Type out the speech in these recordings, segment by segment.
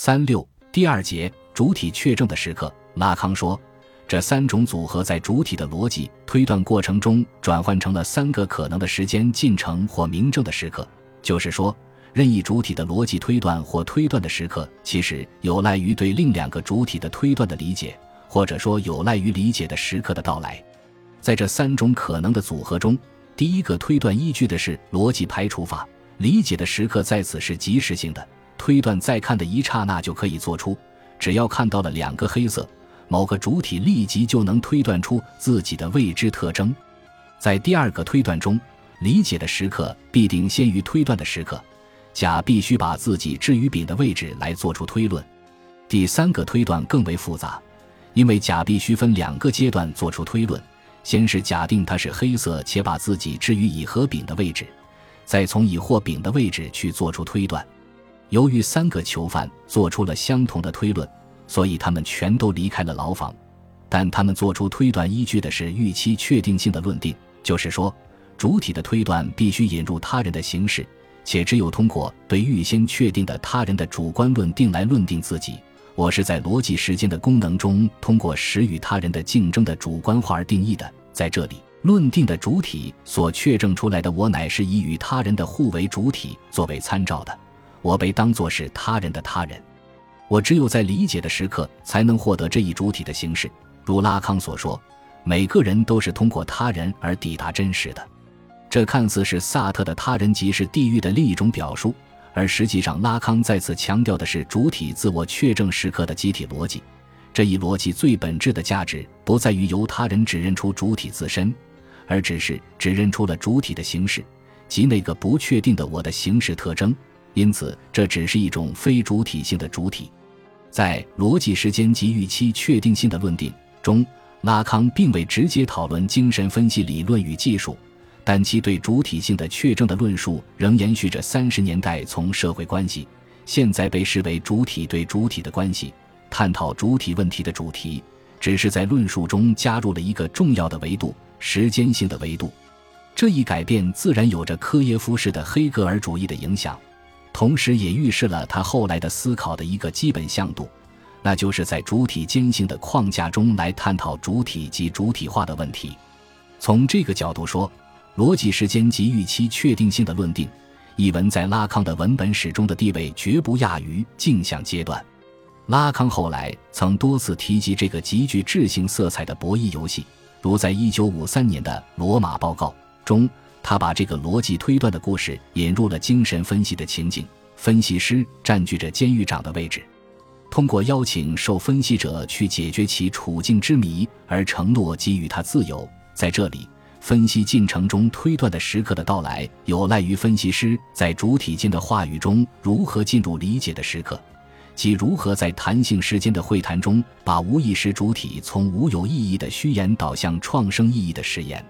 三六第二节主体确证的时刻，拉康说，这三种组合在主体的逻辑推断过程中转换成了三个可能的时间进程或明证的时刻。就是说，任意主体的逻辑推断或推断的时刻，其实有赖于对另两个主体的推断的理解，或者说有赖于理解的时刻的到来。在这三种可能的组合中，第一个推断依据的是逻辑排除法，理解的时刻在此是即时性的。推断再看的一刹那就可以做出，只要看到了两个黑色，某个主体立即就能推断出自己的未知特征。在第二个推断中，理解的时刻必定先于推断的时刻，甲必须把自己置于丙的位置来做出推论。第三个推断更为复杂，因为甲必须分两个阶段做出推论，先是假定它是黑色，且把自己置于乙和丙的位置，再从乙或丙的位置去做出推断。由于三个囚犯做出了相同的推论，所以他们全都离开了牢房。但他们做出推断依据的是预期确定性的论定，就是说，主体的推断必须引入他人的形式，且只有通过对预先确定的他人的主观论定来论定自己。我是在逻辑时间的功能中通过使与他人的竞争的主观化而定义的。在这里，论定的主体所确证出来的我，乃是以与他人的互为主体作为参照的。我被当作是他人的他人，我只有在理解的时刻才能获得这一主体的形式。如拉康所说，每个人都是通过他人而抵达真实的。这看似是萨特的他人即是地狱的另一种表述，而实际上拉康再次强调的是主体自我确证时刻的集体逻辑。这一逻辑最本质的价值不在于由他人指认出主体自身，而只是指认出了主体的形式，即那个不确定的我的形式特征。因此，这只是一种非主体性的主体。在逻辑时间及预期确定性的论定中，拉康并未直接讨论精神分析理论与技术，但其对主体性的确证的论述仍延续着三十年代从社会关系现在被视为主体对主体的关系探讨主体问题的主题，只是在论述中加入了一个重要的维度——时间性的维度。这一改变自然有着科耶夫式的黑格尔主义的影响。同时，也预示了他后来的思考的一个基本向度，那就是在主体间性的框架中来探讨主体及主体化的问题。从这个角度说，逻辑时间及预期确定性的论定一文在拉康的文本史中的地位绝不亚于镜像阶段。拉康后来曾多次提及这个极具智性色彩的博弈游戏，如在一九五三年的《罗马报告》中。他把这个逻辑推断的故事引入了精神分析的情景，分析师占据着监狱长的位置，通过邀请受分析者去解决其处境之谜而承诺给予他自由。在这里，分析进程中推断的时刻的到来，有赖于分析师在主体间的话语中如何进入理解的时刻，即如何在弹性时间的会谈中把无意识主体从无有意义的虚言导向创生意义的实言。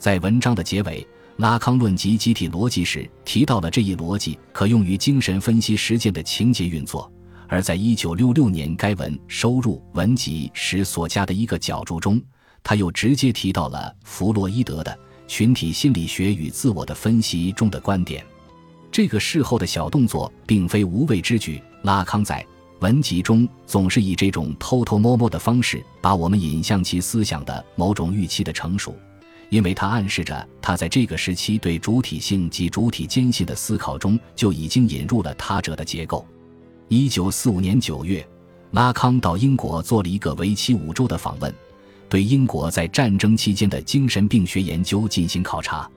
在文章的结尾。拉康论及集体逻辑时提到了这一逻辑可用于精神分析实践的情节运作，而在一九六六年该文收入文集时所加的一个角注中，他又直接提到了弗洛伊德的群体心理学与自我的分析中的观点。这个事后的小动作并非无谓之举。拉康在文集中总是以这种偷偷摸摸的方式把我们引向其思想的某种预期的成熟。因为它暗示着他在这个时期对主体性及主体间性的思考中就已经引入了他者的结构。一九四五年九月，拉康到英国做了一个为期五周的访问，对英国在战争期间的精神病学研究进行考察。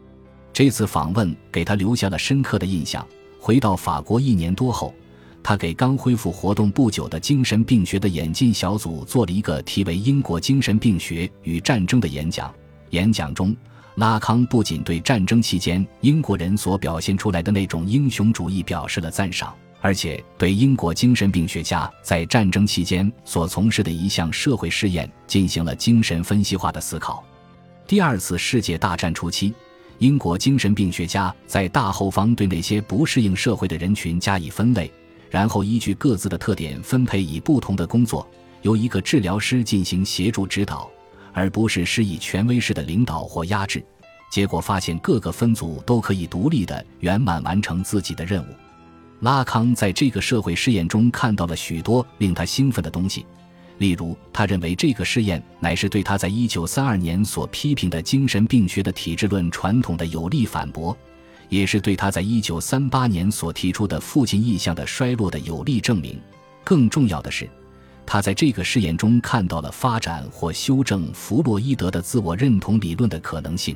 这次访问给他留下了深刻的印象。回到法国一年多后，他给刚恢复活动不久的精神病学的演进小组做了一个题为《英国精神病学与战争》的演讲。演讲中，拉康不仅对战争期间英国人所表现出来的那种英雄主义表示了赞赏，而且对英国精神病学家在战争期间所从事的一项社会试验进行了精神分析化的思考。第二次世界大战初期，英国精神病学家在大后方对那些不适应社会的人群加以分类，然后依据各自的特点分配以不同的工作，由一个治疗师进行协助指导。而不是施以权威式的领导或压制，结果发现各个分组都可以独立的圆满完成自己的任务。拉康在这个社会试验中看到了许多令他兴奋的东西，例如，他认为这个试验乃是对他在一九三二年所批评的精神病学的体制论传统的有力反驳，也是对他在一九三八年所提出的父亲意象的衰落的有力证明。更重要的是。他在这个试验中看到了发展或修正弗洛伊德的自我认同理论的可能性。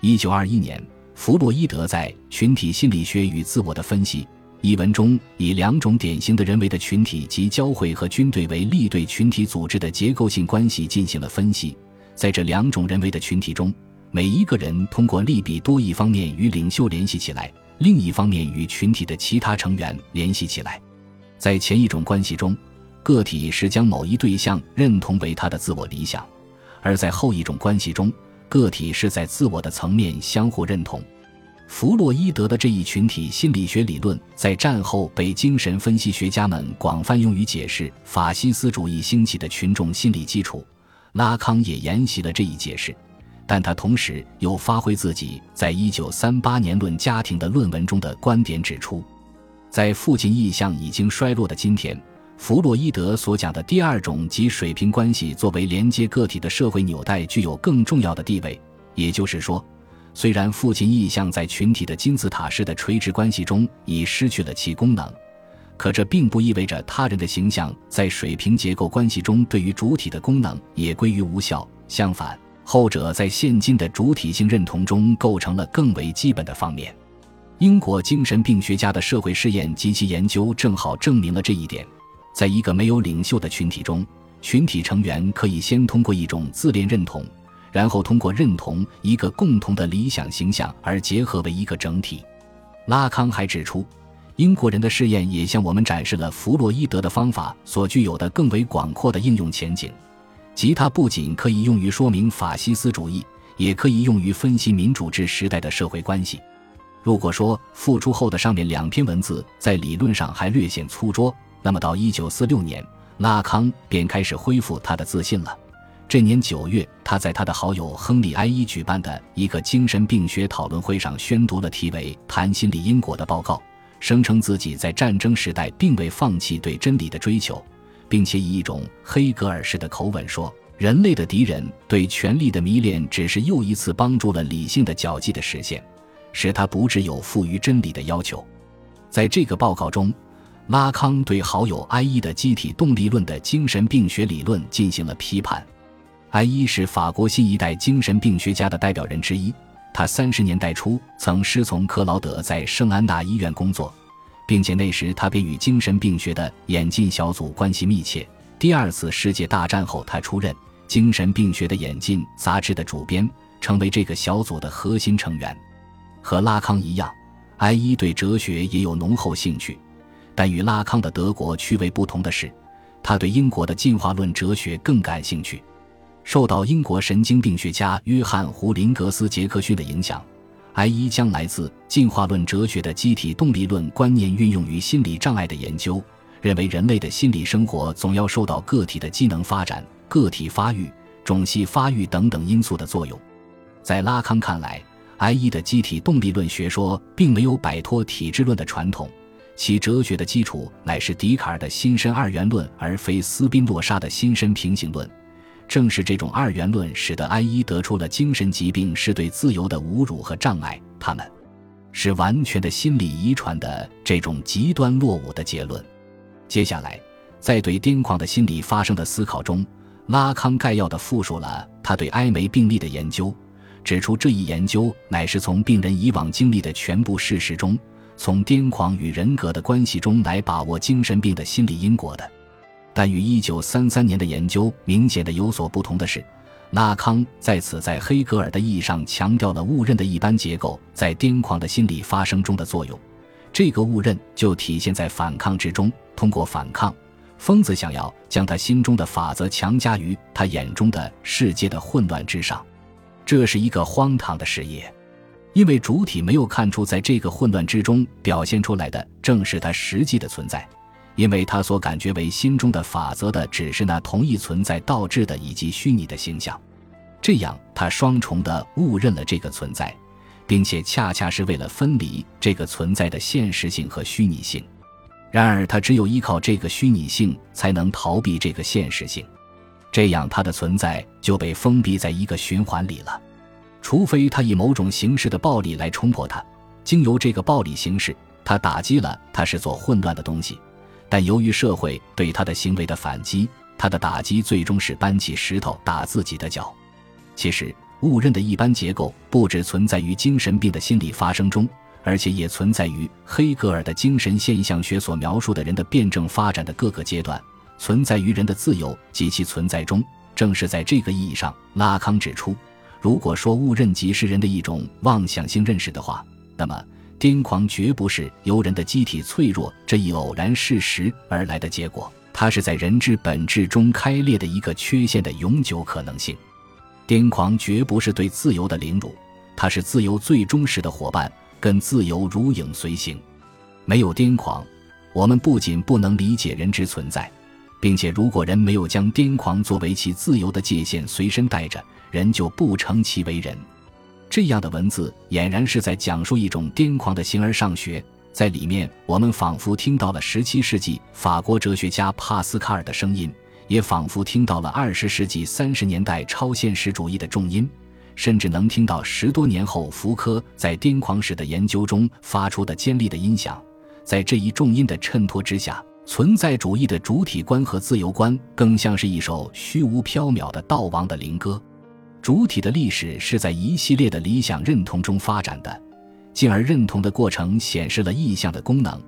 一九二一年，弗洛伊德在《群体心理学与自我的分析》一文中，以两种典型的人为的群体及教会和军队为例，对群体组织的结构性关系进行了分析。在这两种人为的群体中，每一个人通过利比多一方面与领袖联系起来，另一方面与群体的其他成员联系起来。在前一种关系中，个体是将某一对象认同为他的自我理想，而在后一种关系中，个体是在自我的层面相互认同。弗洛伊德的这一群体心理学理论在战后被精神分析学家们广泛用于解释法西斯主义兴起的群众心理基础。拉康也沿袭了这一解释，但他同时又发挥自己在一九三八年论家庭的论文中的观点，指出，在父亲意向已经衰落的今天。弗洛伊德所讲的第二种及水平关系，作为连接个体的社会纽带，具有更重要的地位。也就是说，虽然父亲意向在群体的金字塔式的垂直关系中已失去了其功能，可这并不意味着他人的形象在水平结构关系中对于主体的功能也归于无效。相反，后者在现今的主体性认同中构成了更为基本的方面。英国精神病学家的社会试验及其研究正好证明了这一点。在一个没有领袖的群体中，群体成员可以先通过一种自恋认同，然后通过认同一个共同的理想形象而结合为一个整体。拉康还指出，英国人的试验也向我们展示了弗洛伊德的方法所具有的更为广阔的应用前景，即它不仅可以用于说明法西斯主义，也可以用于分析民主制时代的社会关系。如果说复出后的上面两篇文字在理论上还略显粗拙，那么到一九四六年，拉康便开始恢复他的自信了。这年九月，他在他的好友亨利·埃伊举办的一个精神病学讨论会上宣读了题为《谈心理因果》的报告，声称自己在战争时代并未放弃对真理的追求，并且以一种黑格尔式的口吻说：“人类的敌人对权力的迷恋只是又一次帮助了理性的脚迹的实现，使他不致有负于真理的要求。”在这个报告中。拉康对好友埃伊的机体动力论的精神病学理论进行了批判。埃伊是法国新一代精神病学家的代表人之一，他三十年代初曾师从克劳德在圣安娜医院工作，并且那时他便与精神病学的演进小组关系密切。第二次世界大战后，他出任《精神病学的演进》杂志的主编，成为这个小组的核心成员。和拉康一样，埃伊对哲学也有浓厚兴趣。但与拉康的德国趣味不同的是，他对英国的进化论哲学更感兴趣。受到英国神经病学家约翰·胡林格斯·杰克逊的影响，埃伊将来自进化论哲学的机体动力论观念运用于心理障碍的研究，认为人类的心理生活总要受到个体的机能发展、个体发育、种系发育等等因素的作用。在拉康看来，埃伊的机体动力论学说并没有摆脱体质论的传统。其哲学的基础乃是笛卡尔的新身二元论，而非斯宾诺莎的新身平行论。正是这种二元论，使得埃伊得出了精神疾病是对自由的侮辱和障碍，他们是完全的心理遗传的这种极端落伍的结论。接下来，在对癫狂的心理发生的思考中，拉康概要地复述了他对埃梅病例的研究，指出这一研究乃是从病人以往经历的全部事实中。从癫狂与人格的关系中来把握精神病的心理因果的，但与一九三三年的研究明显的有所不同的是，拉康在此在黑格尔的意义上强调了误认的一般结构在癫狂的心理发生中的作用。这个误认就体现在反抗之中。通过反抗，疯子想要将他心中的法则强加于他眼中的世界的混乱之上，这是一个荒唐的事业。因为主体没有看出，在这个混乱之中表现出来的正是他实际的存在，因为他所感觉为心中的法则的，只是那同一存在倒置的以及虚拟的形象。这样，他双重的误认了这个存在，并且恰恰是为了分离这个存在的现实性和虚拟性。然而，他只有依靠这个虚拟性，才能逃避这个现实性，这样他的存在就被封闭在一个循环里了。除非他以某种形式的暴力来冲破它，经由这个暴力形式，他打击了他是做混乱的东西。但由于社会对他的行为的反击，他的打击最终是搬起石头打自己的脚。其实，误认的一般结构不只存在于精神病的心理发生中。而且也存在于黑格尔的精神现象学所描述的人的辩证发展的各个阶段，存在于人的自由及其存在中。正是在这个意义上，拉康指出，如果说误认即是人的一种妄想性认识的话，那么癫狂绝不是由人的机体脆弱这一偶然事实而来的结果，它是在人之本质中开裂的一个缺陷的永久可能性。癫狂绝不是对自由的凌辱，它是自由最忠实的伙伴。跟自由如影随形，没有癫狂，我们不仅不能理解人之存在，并且如果人没有将癫狂作为其自由的界限随身带着，人就不成其为人。这样的文字俨然是在讲述一种癫狂的形而上学，在里面我们仿佛听到了十七世纪法国哲学家帕斯卡尔的声音，也仿佛听到了二十世纪三十年代超现实主义的重音。甚至能听到十多年后福柯在癫狂史的研究中发出的尖利的音响，在这一重音的衬托之下，存在主义的主体观和自由观更像是一首虚无缥缈的悼亡的灵歌。主体的历史是在一系列的理想认同中发展的，进而认同的过程显示了意象的功能。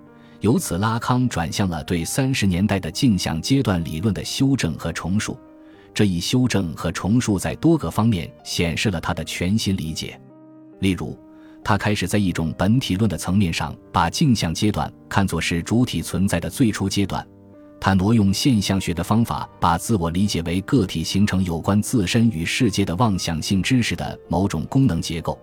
由此，拉康转向了对三十年代的镜像阶段理论的修正和重述。这一修正和重述在多个方面显示了他的全新理解，例如，他开始在一种本体论的层面上把镜像阶段看作是主体存在的最初阶段；他挪用现象学的方法，把自我理解为个体形成有关自身与世界的妄想性知识的某种功能结构；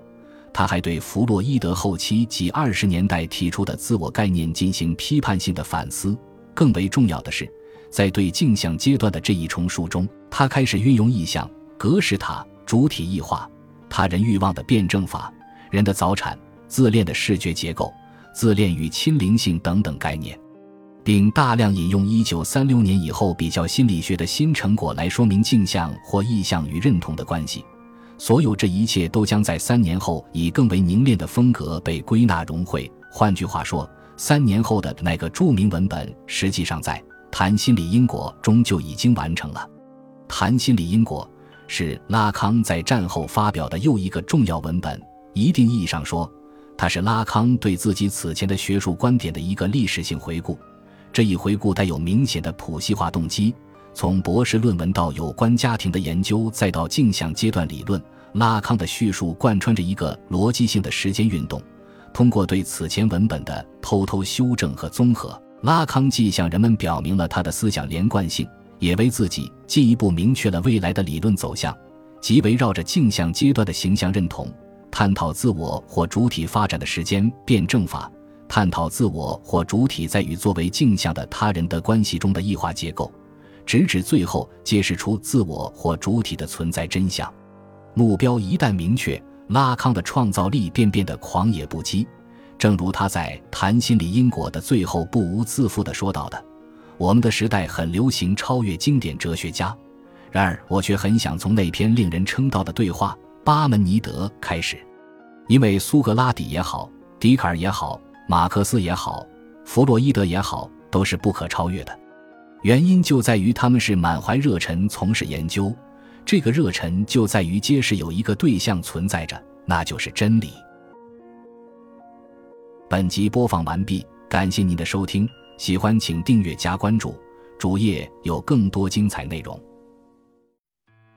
他还对弗洛伊德后期及二十年代提出的自我概念进行批判性的反思。更为重要的是。在对镜像阶段的这一重述中，他开始运用意象、格式塔、主体异化、他人欲望的辩证法、人的早产、自恋的视觉结构、自恋与亲灵性等等概念，并大量引用1936年以后比较心理学的新成果来说明镜像或意象与认同的关系。所有这一切都将在三年后以更为凝练的风格被归纳融汇。换句话说，三年后的那个著名文本实际上在。谈心理因果中就已经完成了。谈心理因果是拉康在战后发表的又一个重要文本。一定意义上说，它是拉康对自己此前的学术观点的一个历史性回顾。这一回顾带有明显的普系化动机，从博士论文到有关家庭的研究，再到镜像阶段理论，拉康的叙述贯穿着一个逻辑性的时间运动。通过对此前文本的偷偷修正和综合。拉康既向人们表明了他的思想连贯性，也为自己进一步明确了未来的理论走向，即围绕着镜像阶段的形象认同，探讨自我或主体发展的时间辩证法，探讨自我或主体在与作为镜像的他人的关系中的异化结构，直至最后揭示出自我或主体的存在真相。目标一旦明确，拉康的创造力便变得狂野不羁。正如他在谈心理因果的最后不无自负地说到的：“我们的时代很流行超越经典哲学家，然而我却很想从那篇令人称道的对话《巴门尼德》开始，因为苏格拉底也好，笛卡尔也好，马克思也好，弗洛伊德也好，都是不可超越的。原因就在于他们是满怀热忱从事研究，这个热忱就在于揭示有一个对象存在着，那就是真理。”本集播放完毕，感谢您的收听，喜欢请订阅加关注，主页有更多精彩内容。